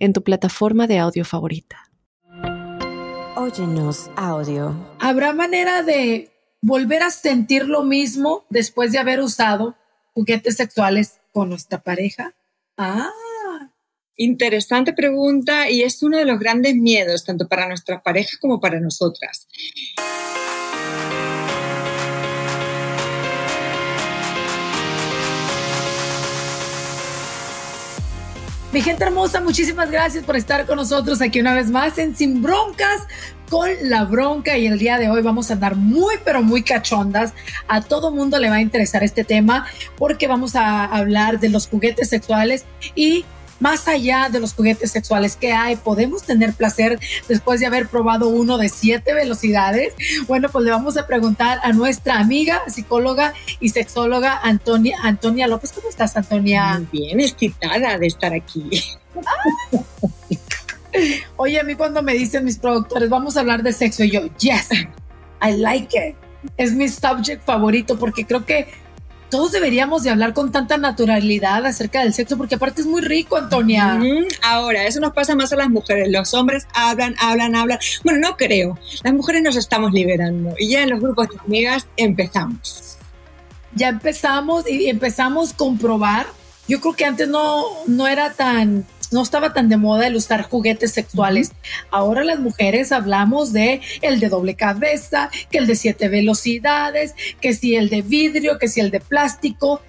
en tu plataforma de audio favorita. Óyenos audio. ¿Habrá manera de volver a sentir lo mismo después de haber usado juguetes sexuales con nuestra pareja? Ah. Interesante pregunta y es uno de los grandes miedos, tanto para nuestras parejas como para nosotras. Mi gente hermosa, muchísimas gracias por estar con nosotros aquí una vez más en Sin Broncas con la bronca y el día de hoy vamos a andar muy pero muy cachondas. A todo mundo le va a interesar este tema porque vamos a hablar de los juguetes sexuales y más allá de los juguetes sexuales que hay, podemos tener placer después de haber probado uno de siete velocidades. Bueno, pues le vamos a preguntar a nuestra amiga, psicóloga y sexóloga Antonia, Antonia López. ¿Cómo estás, Antonia? Muy bien, excitada de estar aquí. Oye, a mí cuando me dicen mis productores, vamos a hablar de sexo, y yo, yes, I like it. Es mi subject favorito porque creo que todos deberíamos de hablar con tanta naturalidad acerca del sexo, porque aparte es muy rico, Antonia. Ahora, eso nos pasa más a las mujeres. Los hombres hablan, hablan, hablan. Bueno, no creo. Las mujeres nos estamos liberando y ya en los grupos de amigas empezamos. Ya empezamos y empezamos a comprobar. Yo creo que antes no, no era tan no estaba tan de moda el usar juguetes sexuales. Ahora las mujeres hablamos de el de doble cabeza, que el de siete velocidades, que si el de vidrio, que si el de plástico,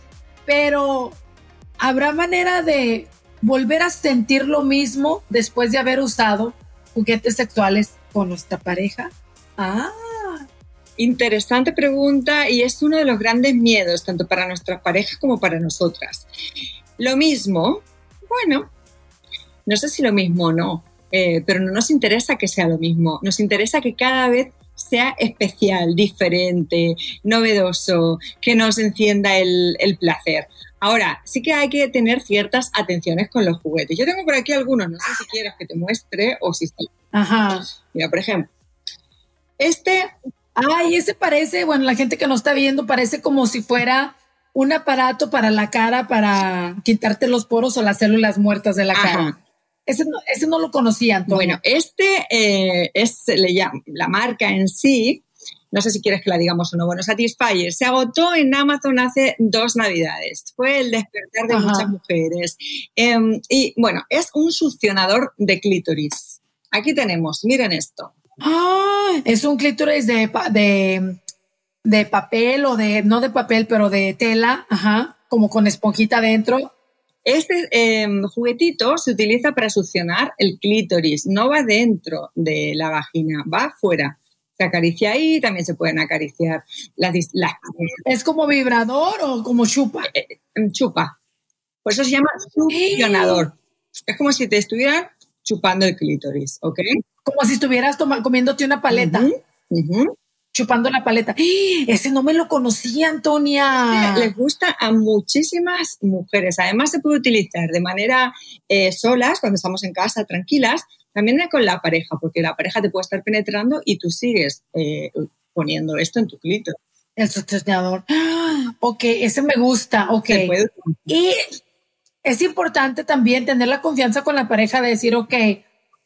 pero ¿habrá manera de volver a sentir lo mismo después de haber usado juguetes sexuales con nuestra pareja? Ah. Interesante pregunta y es uno de los grandes miedos, tanto para nuestras parejas como para nosotras. Lo mismo, bueno, no sé si lo mismo o no, eh, pero no nos interesa que sea lo mismo, nos interesa que cada vez sea especial, diferente, novedoso, que nos encienda el, placer. Ahora, sí que hay que tener ciertas atenciones con los juguetes. Yo tengo por aquí algunos, no sé si quieres que te muestre o si está. Ajá. Mira, por ejemplo, este. Ay, ese parece, bueno, la gente que nos está viendo parece como si fuera un aparato para la cara para quitarte los poros o las células muertas de la cara. Ese no, lo conocía, Antonio. Bueno, este eh, es le la marca en sí. No sé si quieres que la digamos o no. Bueno, Satisfyer se agotó en Amazon hace dos navidades. Fue el despertar de muchas mujeres. Em, y bueno, es un succionador de clítoris. Aquí tenemos, miren esto. Ah, es un clítoris de, de, de papel o de, no de papel, pero de tela, ajá, como con esponjita dentro este em, juguetito se utiliza para succionar el clítoris, no va dentro de la vagina, va afuera. Se acaricia ahí, también se pueden acariciar las... ¿Es como vibrador o como chupa? Eh, eh, em, chupa. Por eso se llama succionador. Es como si te estuvieran chupando el clítoris, ¿ok? Como si estuvieras comiéndote una paleta chupando la paleta. ¡Ah! Ese no me lo conocía, Antonia. Les gusta a muchísimas mujeres. Además, se puede utilizar de manera eh, solas, cuando estamos en casa, tranquilas, también con la pareja, porque la pareja te puede estar penetrando y tú sigues eh, poniendo esto en tu clítoris. El succionador. ¡Ah! Ok, ese me gusta. Ok. Y es importante también tener la confianza con la pareja de decir, ok,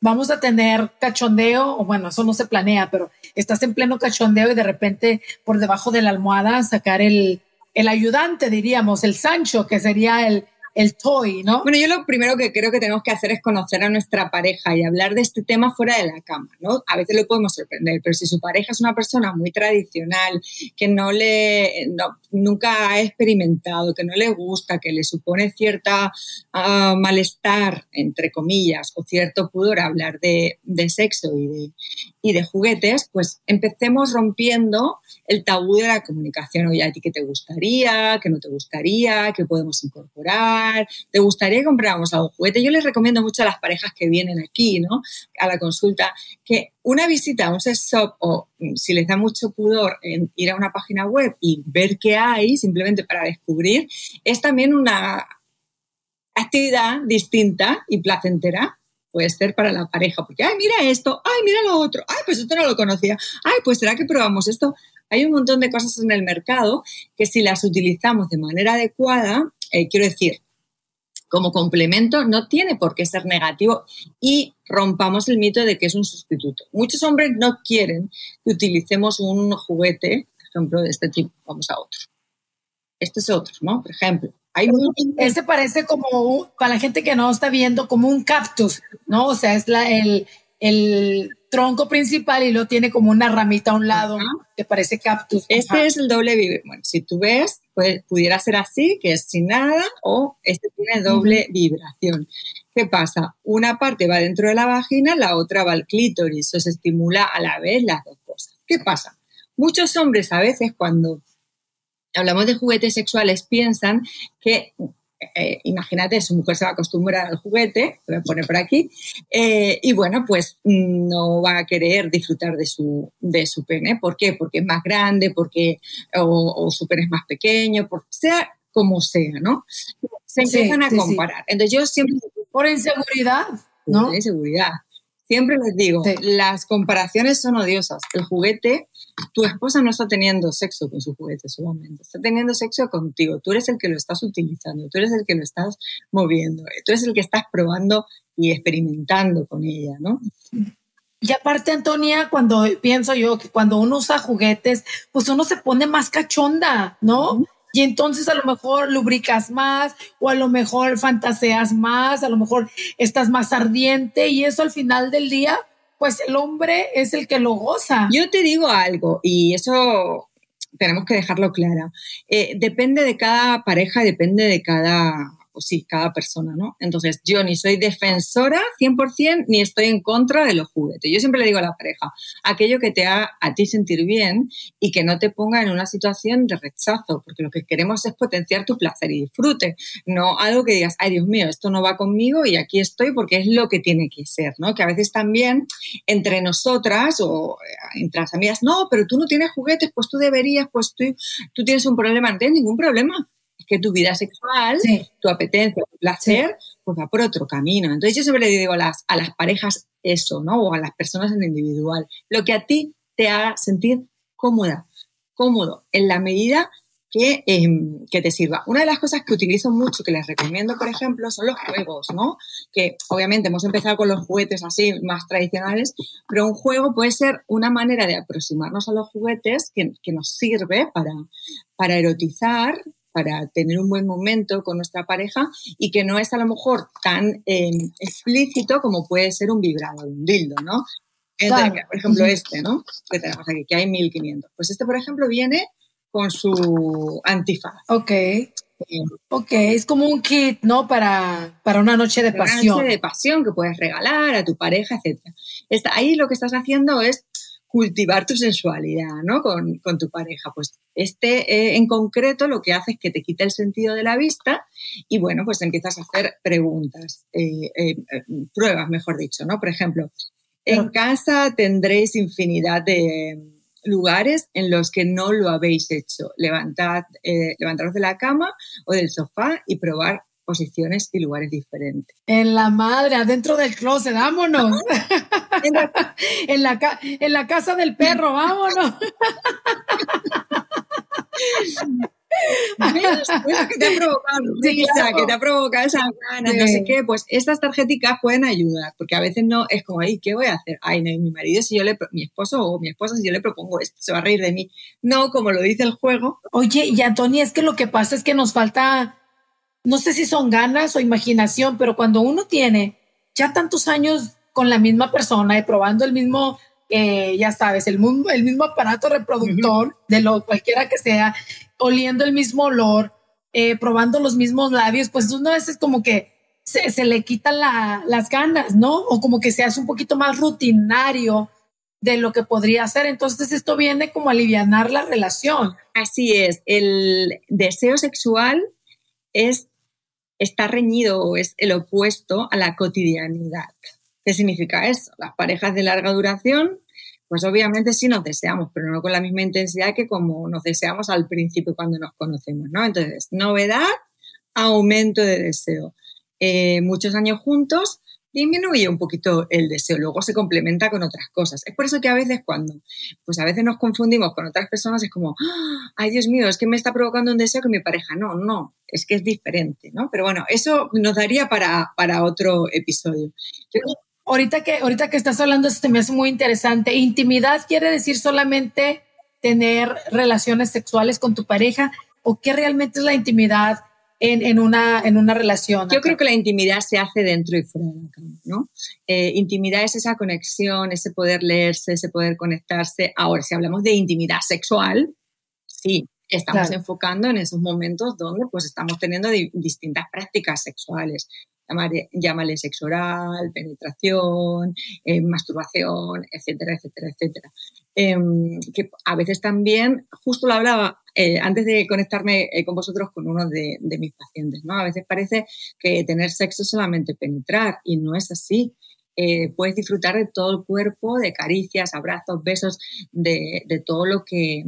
vamos a tener cachondeo, o bueno, eso no se planea, pero estás en pleno cachondeo y de repente por debajo de la almohada sacar el, el ayudante, diríamos, el Sancho, que sería el, el toy, ¿no? Bueno, yo lo primero que creo que tenemos que hacer es conocer a nuestra pareja y hablar de este tema fuera de la cama, ¿no? A veces lo podemos sorprender, pero si su pareja es una persona muy tradicional, que no le, nunca ha experimentado, que no le gusta, que le supone cierta ah, malestar, entre comillas, o cierto pudor hablar de, sexo y de, y de juguetes, pues empecemos rompiendo el tabú de la comunicación. Oye, ¿a ti qué te gustaría? ¿Qué no te gustaría? ¿Qué podemos incorporar? ¿Te gustaría que compráramos algún juguete? Yo les recomiendo mucho a las parejas que vienen aquí, ¿no? A la consulta, que una visita a un sex shop o mm, si les da mucho pudor en ir a una página web y ver qué hay, simplemente para descubrir, es también una actividad distinta y placentera puede ser para la pareja, porque, ay, mira esto, ay, mira lo otro, ay, pues esto no lo conocía, ay, pues será que probamos esto. Hay un montón de cosas en el mercado que si las utilizamos de manera adecuada, eh, quiero decir, como complemento, no tiene por qué ser negativo y rompamos el mito de que es un sustituto. Muchos hombres no quieren que utilicemos un juguete, por ejemplo, de este tipo, vamos a otro. Este es otro, ¿no? Por ejemplo, este parece como, para la gente que no está viendo, como un cactus, ¿no? O sea, es la, el, el tronco principal y lo tiene como una ramita a un lado que parece cactus. Este es el doble vibración. Bueno, si tú ves, pues, pudiera ser así, que es sin nada, o este tiene doble vibración. ¿Qué pasa? Una parte va dentro de la vagina, la otra va al clítoris, o se estimula a la vez las dos cosas. ¿Qué pasa? Muchos hombres a veces cuando hablamos de juguetes sexuales, piensan que, eh, imagínate, su mujer se va a acostumbrar al juguete, lo voy a poner por aquí, eh, y bueno, pues no va a querer disfrutar de su, de su pene. ¿Por qué? Porque es más grande, porque, o, su pene es más pequeño, por, sea como sea, ¿no? Se empiezan a comparar. Entonces yo siempre... Por inseguridad, ¿no? Por inseguridad. Siempre les digo, las comparaciones son odiosas. El juguete tu esposa no está teniendo sexo con su juguete solamente, está teniendo sexo contigo. Tú eres el que lo estás utilizando, tú eres el que lo estás moviendo, tú eres el que estás probando y experimentando con ella, ¿no? Y aparte, Antonia, cuando pienso yo que cuando uno usa juguetes, pues uno se pone más cachonda, ¿no? Y entonces a lo mejor lubricas más o a lo mejor fantaseas más, a lo mejor estás más ardiente y eso al final del día pues el hombre es el que lo goza. Yo te digo algo, y eso tenemos que dejarlo claro. Eh, depende de cada pareja, depende de cada pues sí, cada persona, ¿no? Entonces, yo ni soy defensora 100% ni estoy en contra de los juguetes. Yo siempre le digo a la pareja, aquello que te haga a ti sentir bien y que no te ponga en una situación de rechazo, porque lo que queremos es potenciar tu placer y disfrute, no algo que digas, ay Dios mío, esto no va conmigo y aquí estoy porque es lo que tiene que ser, ¿no? Que a veces también entre nosotras o eh, entre las amigas, no, pero tú no tienes juguetes, pues tú deberías, pues tú, tú tienes un problema, no tienes ningún problema que tu vida sexual, tu apetencia, tu placer, pues va por otro camino. Entonces yo siempre le digo a las, a las parejas eso, ¿no? O a las personas en individual, lo que a ti te haga sentir cómoda, cómodo, en la medida que, em, que, te sirva. Una de las cosas que utilizo mucho, que les recomiendo, por ejemplo, son los juegos, ¿no? Que obviamente hemos empezado con los juguetes así más tradicionales, pero un juego puede ser una manera de aproximarnos a los juguetes que, que nos sirve para, para erotizar para tener un buen momento con nuestra pareja y que no es a lo mejor tan em, explícito como puede ser un vibrador, un dildo, ¿no? por ejemplo, este, ¿no? Que tenemos aquí, que hay 1500. Pues este, por ejemplo, viene con su antifaz. Ok. Eh, ok, es como un kit, ¿no? Para, para una noche de pasión. Una noche de pasión que puedes regalar a tu pareja, etc. ahí lo que estás haciendo es cultivar tu sensualidad, ¿no? Con, tu pareja. Pues este eh, en concreto lo que hace es que te quita el sentido de la vista y bueno, pues empiezas a hacer preguntas, eh, eh, pruebas, mejor dicho, ¿no? Por ejemplo, en casa tendréis infinidad de lugares en los que no lo habéis hecho. Levantad, levantaros de la cama o del sofá y probar posiciones y lugares diferentes. En la madre, adentro del closet, vámonos. en, la, en la casa del perro, vámonos. que te ha provocado que te ha provocado esa ganas, no sé qué, pues estas tarjeticas pueden ayudar, porque a veces no es como, ay, ¿qué voy a hacer? Ay, no, mi marido, si yo le, mi esposo o mi esposa, si yo le propongo esto, se va a reír de mí. No, como lo dice el juego. Oye, y Antonia, es que lo que pasa es que nos falta no sé si son ganas o imaginación, pero cuando uno tiene ya tantos años con la misma persona y probando el mismo, eh, ya sabes, el, el mismo aparato reproductor de lo cualquiera que sea, oliendo el mismo olor, eh, probando los mismos labios, pues una vez es como que se, le quitan las ganas, ¿no? O como que se hace un poquito más rutinario de lo que podría ser. Entonces esto viene como a aliviar la relación. Así es, el deseo sexual es está reñido o es el opuesto a la cotidianidad. ¿Qué significa eso? Las parejas de larga duración, pues obviamente sí nos deseamos, pero no con la misma intensidad que como nos deseamos al principio cuando nos conocemos, ¿no? Entonces, novedad, aumento de deseo. Eh, muchos años juntos, disminuye un poquito el deseo, luego se complementa con otras cosas. Es por eso que a veces cuando, pues a veces nos confundimos con otras personas, es como, ¡Ah! ay Dios mío, es que me está provocando un deseo que mi pareja, no, no, es que es diferente, ¿no? Pero bueno, eso nos daría para, para otro episodio. ahorita, que, ahorita que estás hablando, esto me hace muy interesante. Intimidad quiere decir solamente tener relaciones sexuales con tu pareja o qué realmente es la intimidad en, una, en una relación. Yo creo que la intimidad se hace dentro y fuera de la cama, ¿no? Eh, intimidad es esa conexión, ese poder leerse, ese poder conectarse. Ahora, si hablamos de intimidad sexual, sí, estamos enfocando en esos momentos donde pues estamos teniendo distintas prácticas sexuales llámale sexo oral, penetración, eh, masturbación, etcétera, etcétera, etcétera. Em, que a veces también, justo lo hablaba eh, antes de conectarme eh, con vosotros con uno de, mis pacientes, ¿no? A veces parece que tener sexo es solamente penetrar y no es así. puedes disfrutar de todo el cuerpo, de caricias, abrazos, besos, de, de todo lo que,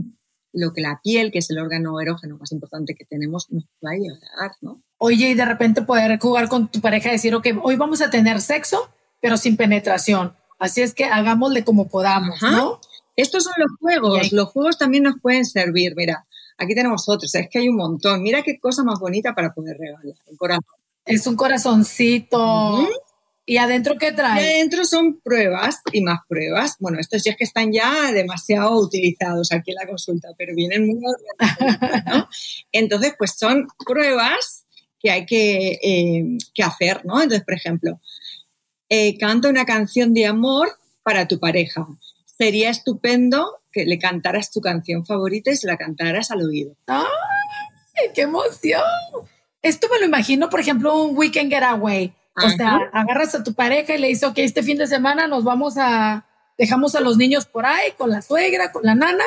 lo que la piel, que es el órgano erógeno más importante que tenemos, nos va a ayudar, ¿no? Oye, y de repente poder jugar con tu pareja y decir, ok, hoy vamos a tener sexo, pero sin penetración. Así es que hagámosle como podamos, ¿no? Estos son los juegos. Los juegos también nos pueden servir. Mira, aquí tenemos otros. Es que hay un montón. Mira qué cosa más bonita para poder regalar. Corazón. Es un corazoncito. ¿Y adentro qué trae? Y adentro son pruebas y más pruebas. Bueno, estos ya es que están ya demasiado utilizados aquí en la consulta, pero vienen muy ¿no? Entonces, pues son pruebas que hay que, eh, que hacer, ¿no? Entonces, por ejemplo, eh, canta una canción de amor para tu pareja. Sería estupendo que le cantaras tu canción favorita y se la cantaras al oído. ¡Ay, qué emoción! Esto me lo imagino, por ejemplo, un weekend getaway o sea, agarras a tu pareja y le dices, ok, este fin de semana nos vamos a, dejamos a los niños por ahí con la suegra, con la nana,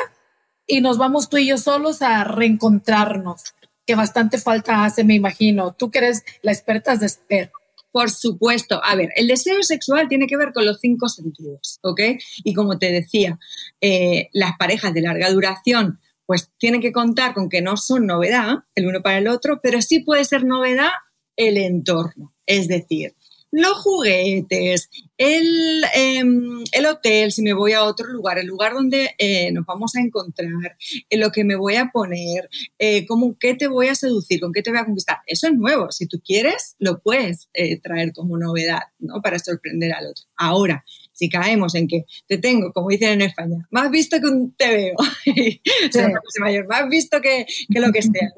y nos vamos tú y yo solos a reencontrarnos, que bastante falta hace, me imagino. Tú que eres la experta de espera. Por supuesto. A ver, el deseo sexual tiene que ver con los cinco sentidos, ¿ok? Y como te decía, eh, las parejas de larga duración pues tienen que contar con que no son novedad el uno para el otro, pero sí puede ser novedad el entorno. Es decir, los juguetes, el, em, el, hotel, si me voy a otro lugar, el lugar donde eh, nos vamos a encontrar, en lo que me voy a poner, eh, cómo, qué te voy a seducir, con qué te voy a conquistar. Eso es nuevo. Si tú quieres, lo puedes eh, traer como novedad, ¿no? Para sorprender al otro. Ahora, si caemos en que te tengo, como dicen en España, más visto que un te veo, mayor, más visto que, que lo que sea,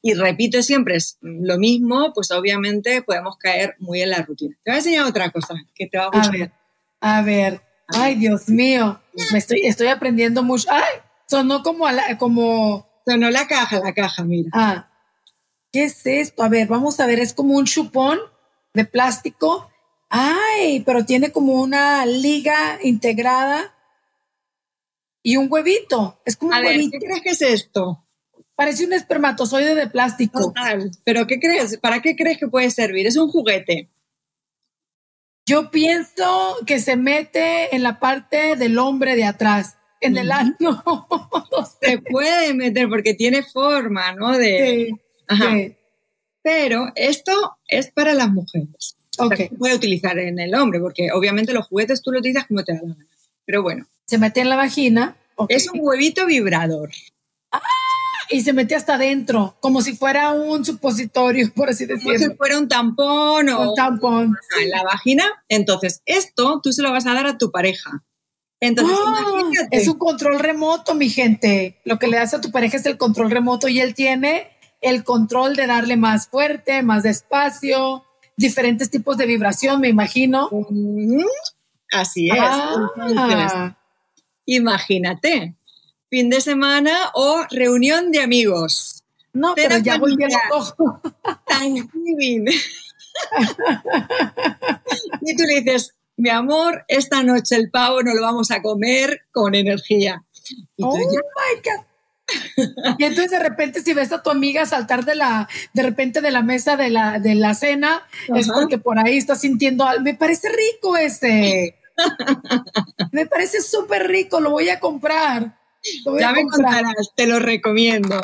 y repito siempre es lo mismo, pues obviamente podemos caer muy en la rutina. Te voy a enseñar otra cosa que te va a gustar. A ver, a ver. Ay, Dios mío, me estoy, estoy aprendiendo mucho. Ay, sonó como, a la, como... Sonó la caja, la caja, mira. Ah, ¿qué es esto? A ver, vamos a ver, es como un chupón de plástico Ay, pero tiene como una liga integrada y un huevito. Es como un huevito. ¿Qué crees que es esto? Parece un espermatozoide de plástico. Total. ¿Pero qué crees? ¿Para qué crees que puede servir? Es un juguete. Yo pienso que se mete en la parte del hombre de atrás, en el ano. Se puede meter porque tiene forma, ¿no? De... Sí, Ajá. Pero esto es para las mujeres. Okay. se puede utilizar en el hombre, porque obviamente los juguetes tú lo utilizas como te da la gana. Pero bueno. Se mete en la vagina. Es un huevito vibrador. ¡Ah! Y se mete hasta adentro, como si fuera un supositorio, por así decirlo. Como si fuera un tampón o un tampón. En la vagina. Entonces, esto tú se lo vas a dar a tu pareja. Entonces, ¡Ah! Es un control remoto, mi gente. Lo que le das a tu pareja es el control remoto y él tiene el control de darle más fuerte, más despacio, diferentes tipos de vibración, me imagino. Así es. Ah. imagínate, fin de semana o reunión de amigos. No, pero, ya volví al ojo. Thanksgiving. y tú le dices, mi amor, esta noche el pavo no lo vamos a comer con energía. oh my God. Y entonces de repente si ves a tu amiga saltar de la, de repente de la mesa de la, de la cena, es porque por ahí está sintiendo algo. Me parece rico este. me parece súper rico, lo voy a comprar. ya me contarás, te lo recomiendo.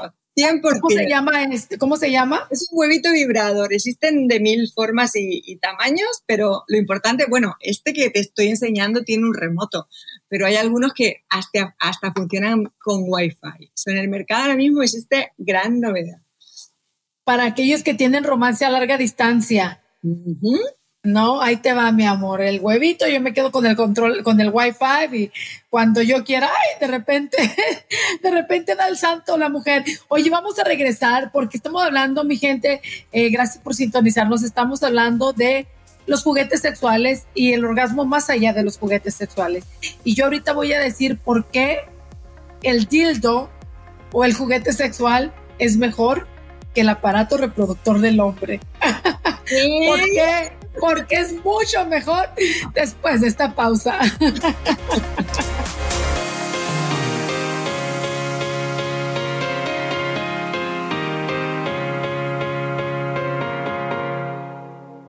¿Cómo se llama este? ¿Cómo se llama? Es un huevito vibrador. Existen de mil formas y, tamaños, pero lo importante, bueno, este que te estoy enseñando tiene un remoto, pero hay algunos que hasta, hasta funcionan con Wi-Fi. en el mercado ahora mismo existe gran novedad. Para aquellos que tienen romance a larga distancia. No, ahí te va, mi amor, el huevito, yo me quedo con el control, con el wifi y cuando yo quiera, ay, de repente, de repente da el santo la mujer. Oye, vamos a regresar porque estamos hablando, mi gente, eh, gracias por sintonizarnos, estamos hablando de los juguetes sexuales y el orgasmo más allá de los juguetes sexuales. Y yo ahorita voy a decir por qué el dildo o el juguete sexual es mejor que el aparato reproductor del hombre. ¿Por qué? porque es mucho mejor después de esta pausa.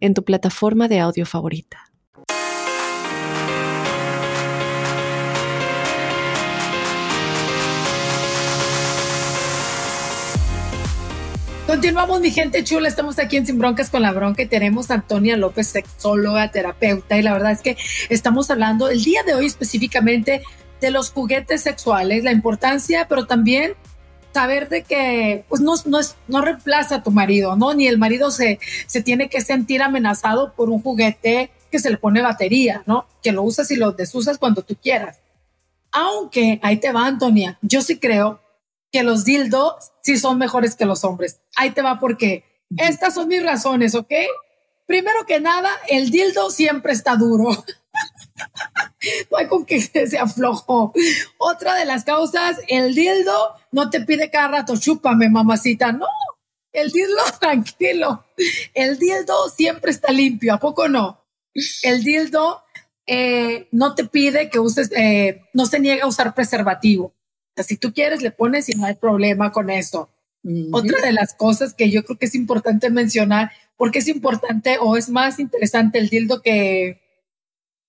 en tu plataforma de audio favorita. Continuamos, mi gente chula. Estamos aquí en Sin Broncas con la Bronca y tenemos a Antonia López, sexóloga, terapeuta. Y la verdad es que estamos hablando el día de hoy específicamente de los juguetes sexuales, la importancia, pero también saber de que pues no, no, es, no reemplaza a tu marido, ¿no? Ni el marido se, se tiene que sentir amenazado por un juguete que se le pone batería, ¿no? Que lo usas y lo desusas cuando tú quieras. Aunque, ahí te va, Antonia, yo sí creo que los dildos sí son mejores que los hombres. Ahí te va porque estas son mis razones, ¿ok? Primero que nada, el dildo siempre está duro. no hay con que se aflojo. Otra de las causas, el dildo no te pide cada rato, chúpame, mamacita. No, el dildo, tranquilo. El dildo siempre está limpio, ¿a poco no? El dildo eh, no te pide que uses, eh, no se niega a usar preservativo si tú quieres, le pones y no hay problema con eso. Otra de las cosas que yo creo que es importante mencionar, porque es importante o es más interesante el dildo que,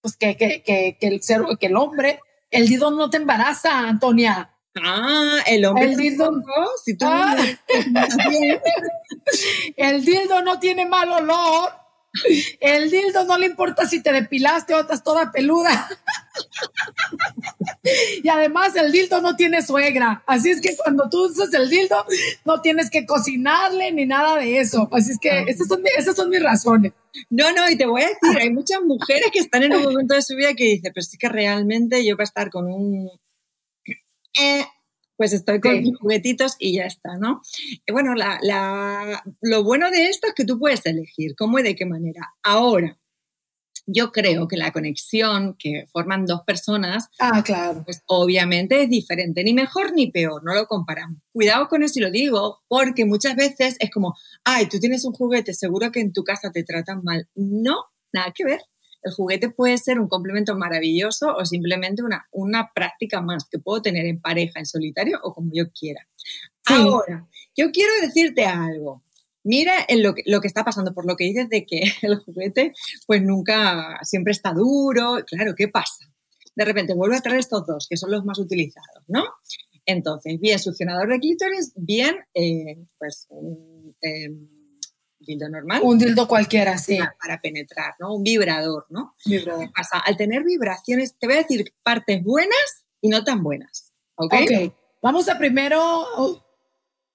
pues que, que, que, el ser, que el hombre, el dildo no te embaraza, Antonia. Ah, el hombre. El dildo, si tú ah. el dildo no tiene mal olor. El dildo no le importa si te depilaste o estás toda peluda. y además el dildo no tiene suegra. Así es que cuando tú usas el dildo, no tienes que cocinarle ni nada de eso. Así es que ah. esas son, esas son mis razones. No, no, y te voy a decir, hay muchas mujeres que están en un momento de su vida que dicen, pero sí que realmente yo voy a estar con un... Eh, pues estoy con mis juguetitos y ya está, ¿no? Y bueno, la, lo bueno de esto es que tú puedes elegir cómo y de qué manera. Ahora, yo creo que la conexión que forman dos personas, ah, claro. pues obviamente es diferente, ni mejor ni peor, no lo comparamos. Cuidado con eso y lo digo, porque muchas veces es como, ay, tú tienes un juguete, seguro que en tu casa te tratan mal. No, nada que ver. El juguete puede ser un complemento maravilloso o simplemente una, una práctica más que puedo tener en pareja, en solitario o como yo quiera. Ahora, yo quiero decirte algo. Mira en lo, que, lo que está pasando, por lo que dices de que el juguete pues nunca, siempre está duro. Claro, ¿qué pasa? De repente vuelve a traer estos dos, que son los más utilizados, ¿no? Entonces, bien succionador de clítoris, bien, eh, pues, em, dildo normal. Un dildo cualquiera, sí. Para, penetrar, ¿no? Un vibrador, ¿no? Vibrador. ¿Qué pasa? Al tener vibraciones, te voy a decir partes buenas y no tan buenas. ¿Ok? Ok. Vamos a primero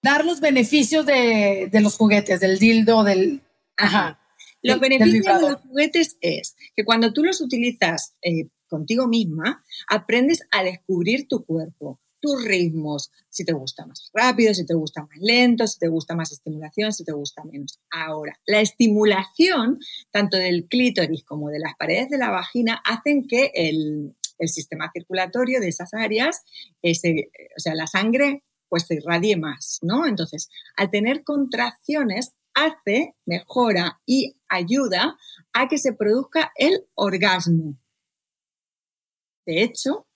dar los beneficios de, los juguetes, del dildo, del... Ajá. Los beneficios de los juguetes es que cuando tú los utilizas eh, contigo misma, aprendes a descubrir tu cuerpo. Tus ritmos, si te gusta más rápido, si te gusta más lento, si te gusta más estimulación, si te gusta menos. Ahora, la estimulación tanto del clítoris como de las paredes de la vagina hacen que el, sistema circulatorio de esas áreas, o sea, la sangre pues se irradie más, ¿no? Entonces, al tener contracciones, hace, mejora y ayuda a que se produzca el orgasmo. De hecho,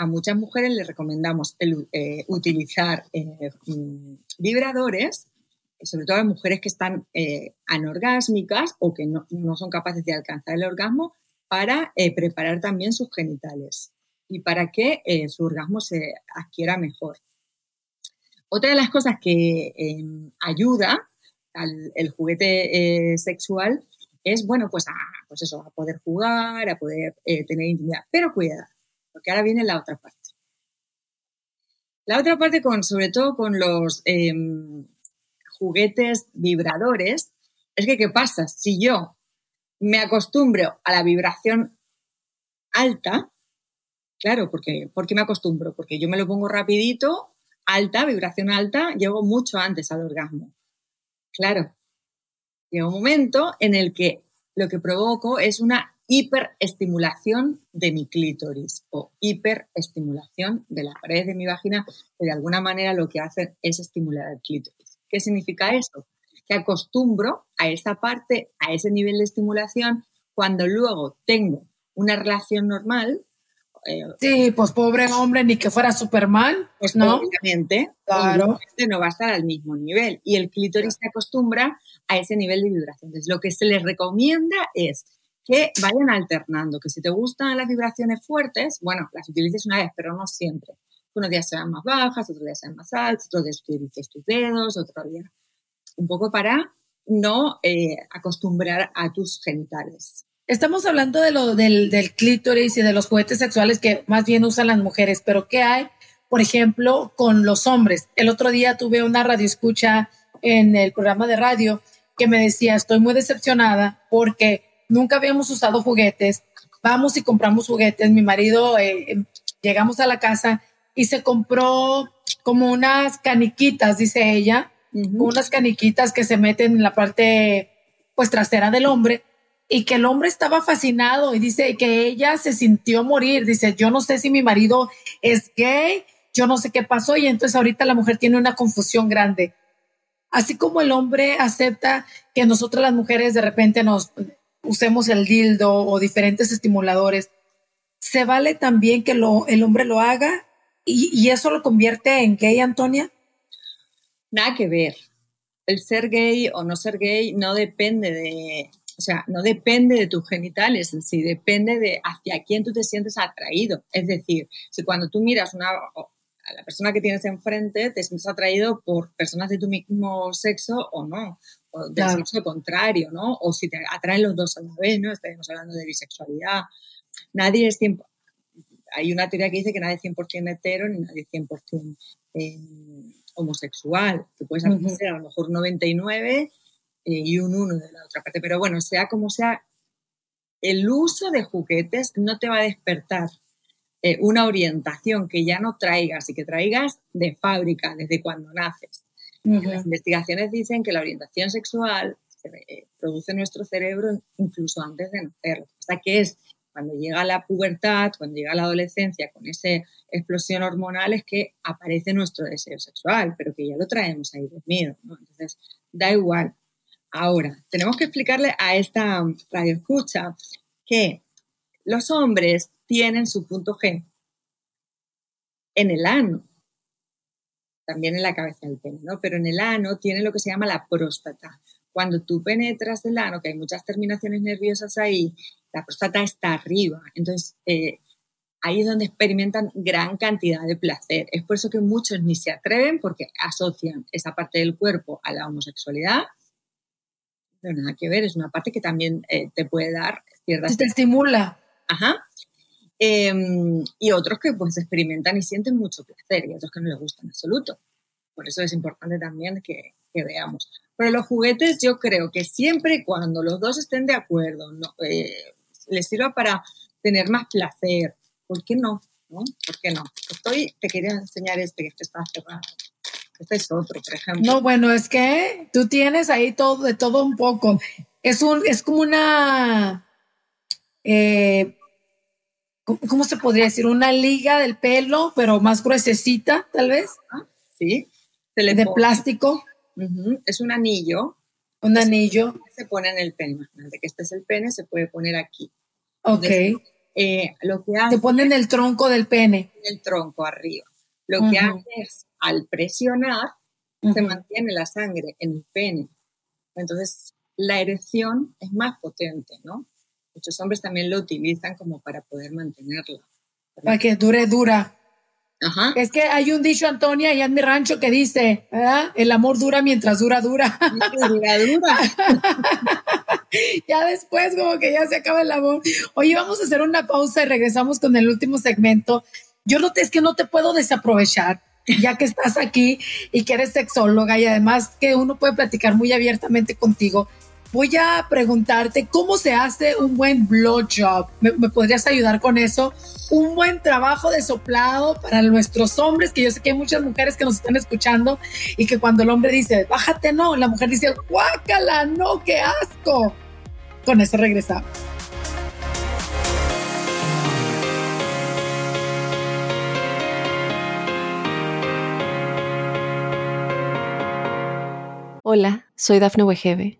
a muchas mujeres les recomendamos eh, utilizar eh, mm, vibradores, sobre todo a mujeres que están eh, anorgásmicas o que no, son capaces de alcanzar el orgasmo, para preparar también sus genitales y para que su orgasmo se adquiera mejor. Otra de las cosas que em, ayuda al el juguete sexual es, bueno, pues a, pues eso, a poder jugar, a poder tener intimidad, pero cuidado porque ahora viene la otra parte. La otra parte, con, sobre todo con los em, juguetes vibradores, es que, ¿qué pasa? Si yo me acostumbro a la vibración alta, claro, porque, ¿por qué me acostumbro? Porque yo me lo pongo rapidito, alta, vibración alta, llego mucho antes al orgasmo. Claro, llega un momento en el que lo que provoco es una hiperestimulación de mi clítoris o hiperestimulación de la pared de mi vagina, que de alguna manera lo que hace es estimular el clítoris. ¿Qué significa esto? Que acostumbro a esa parte, a ese nivel de estimulación, cuando luego tengo una relación normal. Eh, sí, pues pobre hombre, ni que fuera Superman. Pues no, obviamente, claro. no va a estar al mismo nivel. Y el clítoris se acostumbra a ese nivel de vibración. Entonces, lo que se les recomienda es que vayan alternando, que si te gustan las vibraciones fuertes, bueno, las utilices una vez, pero no siempre. Unos días serán más bajas, otros días serán más altas, otros días utilices tus dedos, otro día. Un poco para no eh, acostumbrar a tus genitales. Estamos hablando de lo, del, del clítoris y de los juguetes sexuales que más bien usan las mujeres, pero ¿qué hay, por ejemplo, con los hombres? El otro día tuve una radio escucha en el programa de radio que me decía, estoy muy decepcionada porque nunca habíamos usado juguetes, vamos y compramos juguetes, mi marido, eh, llegamos a la casa y se compró como unas caniquitas, dice ella, unas caniquitas que se meten en la parte pues trasera del hombre y que el hombre estaba fascinado y dice que ella se sintió morir, dice, yo no sé si mi marido es gay, yo no sé qué pasó y entonces ahorita la mujer tiene una confusión grande. Así como el hombre acepta que nosotras las mujeres de repente nos usemos el dildo o diferentes estimuladores, ¿se vale también que lo, el hombre lo haga y, eso lo convierte en gay, Antonia? Nada que ver. El ser gay o no ser gay no depende de, o sea, no depende de tus genitales en depende de hacia quién tú te sientes atraído. Es decir, si cuando tú miras una, a la persona que tienes enfrente, te sientes atraído por personas de tu mismo sexo o no o del sexo contrario, ¿no? O si te atraen los dos a la vez, ¿no? Estaríamos hablando de bisexualidad. Nadie es 100%, hay una teoría que dice que nadie es 100% hetero ni nadie es 100% eh, homosexual, que puedes ser a lo mejor 99 eh, y un 1 de la otra parte, pero bueno, sea como sea, el uso de juguetes no te va a despertar eh, una orientación que ya no traigas y que traigas de fábrica desde cuando naces. Las investigaciones dicen que la orientación sexual se eh, produce en nuestro cerebro incluso antes de nacer. O sea, que es cuando llega la pubertad, cuando llega la adolescencia, con esa explosión hormonal, es que aparece nuestro deseo sexual, pero que ya lo traemos ahí dormido. Entonces, da igual. Ahora, tenemos que explicarle a esta radio escucha que los hombres tienen su punto G en el ano también en la cabeza del pene, ¿no? Pero en el ano tiene lo que se llama la próstata. Cuando tú penetras el ano, que hay muchas terminaciones nerviosas ahí, la próstata está arriba. Entonces, eh, ahí es donde experimentan gran cantidad de placer. Es por eso que muchos ni se atreven porque asocian esa parte del cuerpo a la homosexualidad. Pero nada que ver, es una parte que también eh, te puede dar ciertas... Te estimula. Ajá. Em, y otros que pues experimentan y sienten mucho placer y otros que no les gustan en absoluto. Por eso es importante también que, veamos. Pero los juguetes yo creo que siempre y cuando los dos estén de acuerdo, no, eh, les sirva para tener más placer, ¿por qué no? ¿no? ¿Por qué no? Estoy, te quería enseñar este, que este está cerrado. Este es otro, por ejemplo. No, bueno, es que tú tienes ahí todo, de todo un poco. Es, un, es como una, eh, ¿cómo se podría decir? Una liga del pelo, pero más gruesecita, tal vez. Sí. de plástico. Es un anillo. Un anillo. Se pone en el pene. Imagínate que este es el pene, se puede poner aquí. Ok. Eh, lo que hace, se pone en el tronco del pene. En el tronco arriba. Lo que hace es, al presionar, se mantiene la sangre en el pene. Entonces, la erección es más potente, ¿no? Muchos hombres también lo utilizan como para poder mantenerla. Para que dure, dura. Ajá. Es que hay un dicho, Antonia, allá en mi rancho que dice, el amor dura mientras dura, dura. Dura, dura. ya después como que ya se acaba el amor. Oye, vamos a hacer una pausa y regresamos con el último segmento. Yo no te, es que no te puedo desaprovechar ya que estás aquí y que eres sexóloga y además que uno puede platicar muy abiertamente contigo voy a preguntarte cómo se hace un buen blowjob. ¿Me, ¿Me, podrías ayudar con eso? Un buen trabajo de soplado para nuestros hombres, que yo sé que hay muchas mujeres que nos están escuchando y que cuando el hombre dice, bájate, no, la mujer dice, guácala, no, qué asco. Con eso regresamos. Hola, soy Dafne Wegebe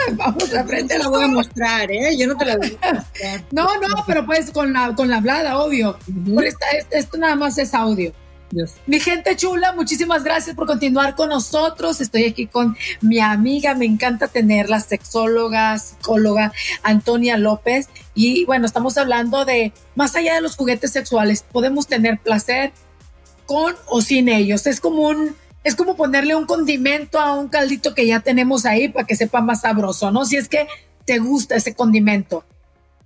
Vamos a aprender. la voy a mostrar, ¿eh? Yo no te la voy a mostrar. No, no, pero pues con la, con la hablada, obvio. esto nada más es audio. Mi gente chula, muchísimas gracias por continuar con nosotros. Estoy aquí con mi amiga, me encanta tenerla, sexóloga, psicóloga, Antonia López. Y bueno, estamos hablando de, más allá de los juguetes sexuales, podemos tener placer con o sin ellos. Es como un, es como ponerle un condimento a un caldito que ya tenemos ahí para que sepa más sabroso, ¿no? Si es que te gusta ese condimento.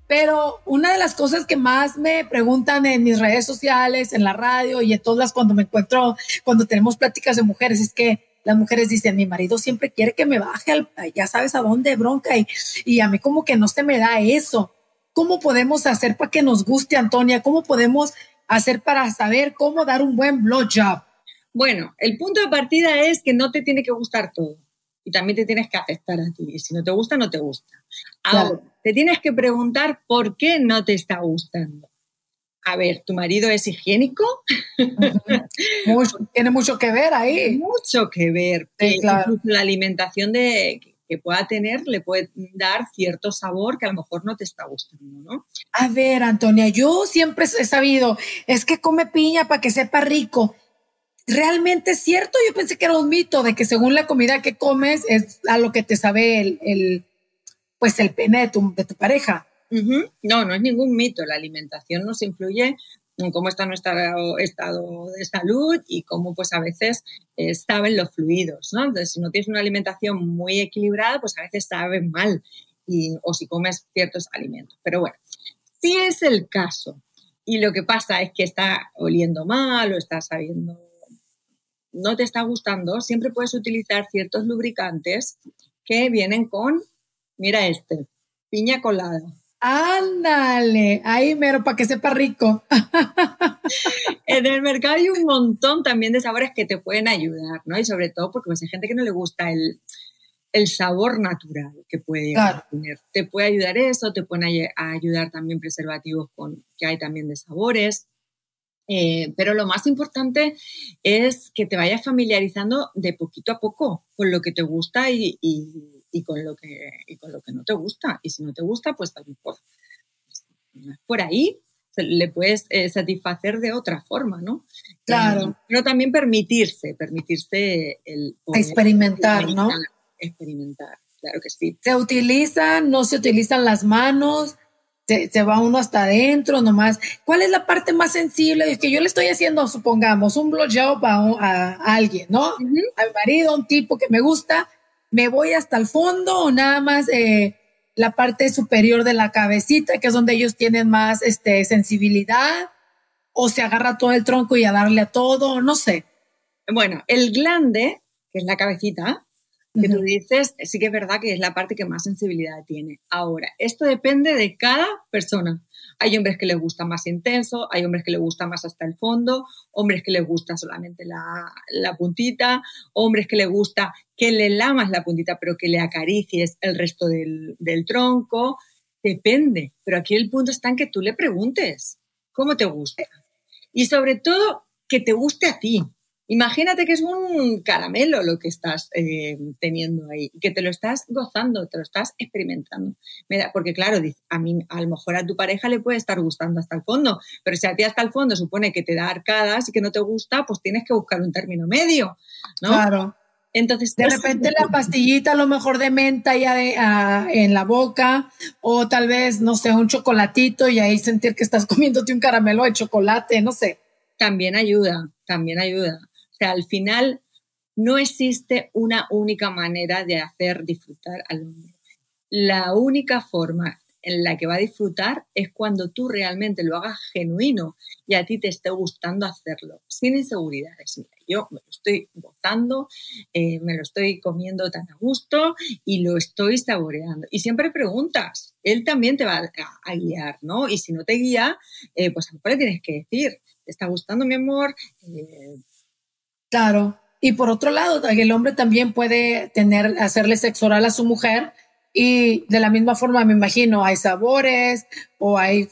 Pero una de las cosas que más me preguntan en mis redes sociales, en la radio y en todas cuando me encuentro, cuando tenemos pláticas de mujeres, es que las mujeres dicen, mi marido siempre quiere que me baje, al, ya sabes a dónde, bronca, y, y a mí como que no se me da eso. ¿Cómo podemos hacer para que nos guste, Antonia? ¿Cómo podemos hacer para saber cómo dar un buen blowjob? Bueno, el punto de partida es que no te tiene que gustar todo y también te tienes que aceptar a ti. Y si no te gusta, no te gusta. Ahora, te tienes que preguntar por qué no te está gustando. A ver, ¿tu marido es higiénico? tiene mucho que ver ahí. Mucho que ver. La alimentación de, que pueda tener le puede dar cierto sabor que a lo mejor no te está gustando, ¿no? A ver, Antonia, yo siempre he sabido, es que come piña para que sepa rico realmente es cierto. Yo pensé que era un mito de que según la comida que comes es a lo que te sabe el, pues el pene de tu, pareja. No, no es ningún mito. La alimentación nos influye en cómo está nuestro estado de salud y cómo pues a veces eh, saben los fluidos, ¿no? Entonces, si no tienes una alimentación muy equilibrada, pues a veces saben mal y, o si comes ciertos alimentos. Pero bueno, si es el caso y lo que pasa es que está oliendo mal o está sabiendo no te está gustando, siempre puedes utilizar ciertos lubricantes que vienen con, mira este, piña colada. Ándale, ahí mero para que sepa rico. en el mercado hay un montón también de sabores que te pueden ayudar, ¿no? Y sobre todo porque pues, hay gente que no le gusta el, sabor natural que puede tener. Te puede ayudar eso, te pueden ayudar también preservativos con, que hay también de sabores. Eh, pero lo más importante es que te vayas familiarizando de poquito a poco con lo que te gusta y, con, lo que, con lo que no te gusta. Y si no te gusta, pues a lo mejor por ahí. le puedes eh, satisfacer de otra forma, ¿no? Claro. Eh, pero también permitirse, permitirse el... experimentar, ¿no? Experimentar, claro que sí. Se utilizan, no se utilizan las manos, se, va uno hasta adentro nomás. ¿Cuál es la parte más sensible? Es que yo le estoy haciendo, supongamos, un blowjob a, a, alguien, ¿no? A mi marido, a un tipo que me gusta, me voy hasta el fondo o nada más eh, la parte superior de la cabecita, que es donde ellos tienen más este, sensibilidad, o se agarra todo el tronco y a darle a todo, no sé. Bueno, el glande, que es la cabecita, que tú dices, sí que es verdad que es la parte que más sensibilidad tiene. Ahora, esto depende de cada persona. Hay hombres que les gusta más intenso, hay hombres que les gusta más hasta el fondo, hombres que les gusta solamente la, la puntita, hombres que les gusta que le lamas la puntita pero que le acaricies el resto del, del tronco. Depende, pero aquí el punto está en que tú le preguntes cómo te gusta. Y sobre todo, que te guste a ti. Imagínate que es un caramelo lo que estás eh, teniendo ahí, que te lo estás gozando, te lo estás experimentando. Mira, porque claro, a mí a lo mejor a tu pareja le puede estar gustando hasta el fondo, pero si a ti hasta el fondo supone que te da arcadas y que no te gusta, pues tienes que buscar un término medio, ¿no? Claro. Entonces, de repente la pastillita a lo mejor de menta ya en la boca o tal vez, no sé, un chocolatito y ahí sentir que estás comiéndote un caramelo de chocolate, no sé. También ayuda, también ayuda. Sea, al final no existe una única manera de hacer disfrutar al hombre. La única forma en la que va a disfrutar es cuando tú realmente lo hagas genuino y a ti te esté gustando hacerlo, sin inseguridades. yo me lo estoy gozando, eh, me lo estoy comiendo tan a gusto y lo estoy saboreando. Y siempre preguntas, él también te va a, guiar, ¿no? Y si no te guía, eh, pues a lo mejor tienes que decir, ¿te está gustando mi amor? Eh, Claro. Y por otro lado, el hombre también puede tener, hacerle sexo oral a su mujer y de la misma forma, me imagino, hay sabores o hay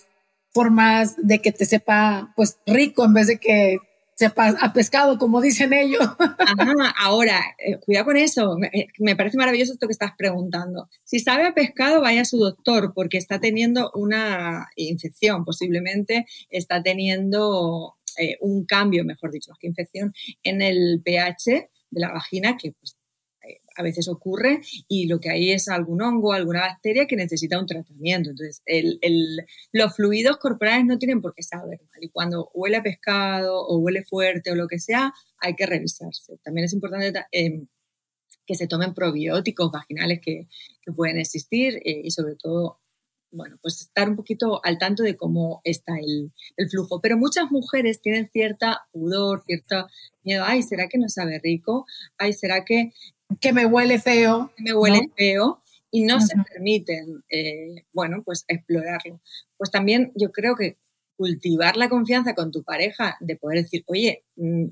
formas de que te sepa pues rico en vez de que sepa a pescado, como dicen ellos. Ajá, ahora, eh, cuidado con eso. Eh, me, parece maravilloso esto que estás preguntando. Si sabe a pescado, vaya a su doctor porque está teniendo una infección, posiblemente está teniendo eh, un cambio, mejor dicho, más que infección, en el pH de la vagina que pues, eh, a veces ocurre y lo que hay es algún hongo, alguna bacteria que necesita un tratamiento. Entonces, los fluidos corporales no tienen por qué saber y cuando huele a pescado o huele fuerte o lo que sea, hay que revisarse. También es importante em, que se tomen probióticos vaginales que, pueden existir eh, y sobre todo bueno, pues estar un poquito al tanto de cómo está el, flujo. Pero muchas mujeres tienen cierta pudor, cierto miedo. Ay, ¿será que no sabe rico? Ay, ¿será que... Que me huele feo. me huele feo. Y no se permiten, eh, bueno, pues explorarlo. Pues también yo creo que cultivar la confianza con tu pareja de poder decir, oye, mm,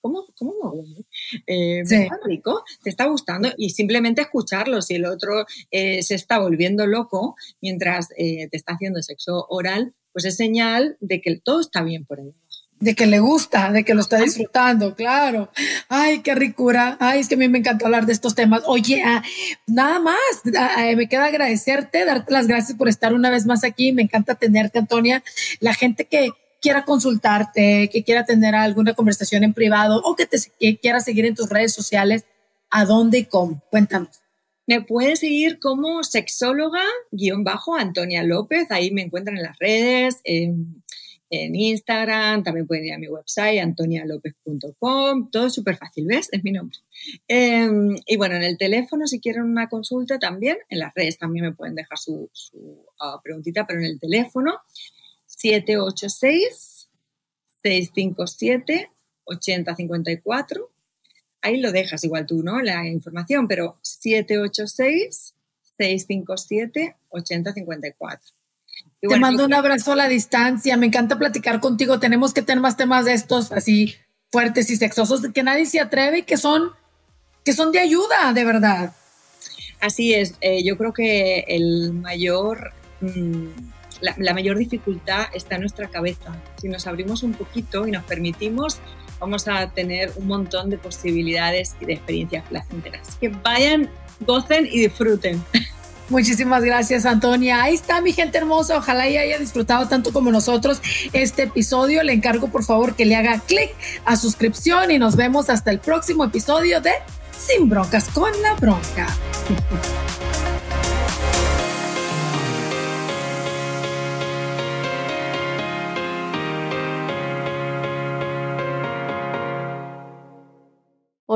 ¿cómo, cómo me huele? Eh, está rico? ¿Te está gustando? Y simplemente escucharlo. Si el otro eh, se está volviendo loco mientras eh, te está haciendo sexo oral, pues es señal de que todo está bien por ahí de que le gusta, de que lo está disfrutando, claro. Ay, qué ricura. Ay, es que a mí me encanta hablar de estos temas. Oye, ah, nada más, ah, me queda agradecerte, darte las gracias por estar una vez más aquí. Me encanta tenerte, Antonia. La gente que, quiera consultarte, que quiera tener alguna conversación en privado o que te quiera seguir en tus redes sociales, ¿a dónde y cómo? Cuéntanos. Me puedes seguir como sexóloga, guion bajo, Antonia López. Ahí me encuentran en las redes, en, Instagram. También pueden ir a mi website, antonialopez.com. Todo súper fácil, ¿ves? Es mi nombre. Em, y bueno, en el teléfono, si quieren una consulta también, en las redes también me pueden dejar su, ah, preguntita, pero en el teléfono 786-657-8054. Ahí lo dejas igual tú, ¿no? La información, pero 786-657-8054. Te mando un abrazo a la distancia. Me encanta platicar contigo. Tenemos que tener más temas de estos así fuertes y sexosos que nadie se atreve y que son, que son de ayuda, de verdad. Así es. Eh, yo creo que el mayor mm, la, mayor dificultad está en nuestra cabeza. Si nos abrimos un poquito y nos permitimos, vamos a tener un montón de posibilidades y de experiencias placenteras. Que vayan, gocen y disfruten. Muchísimas gracias, Antonia. Ahí está mi gente hermosa. Ojalá y haya disfrutado tanto como nosotros este episodio. Le encargo, por favor, que le haga clic a suscripción y nos vemos hasta el próximo episodio de Sin Broncas con la Bronca.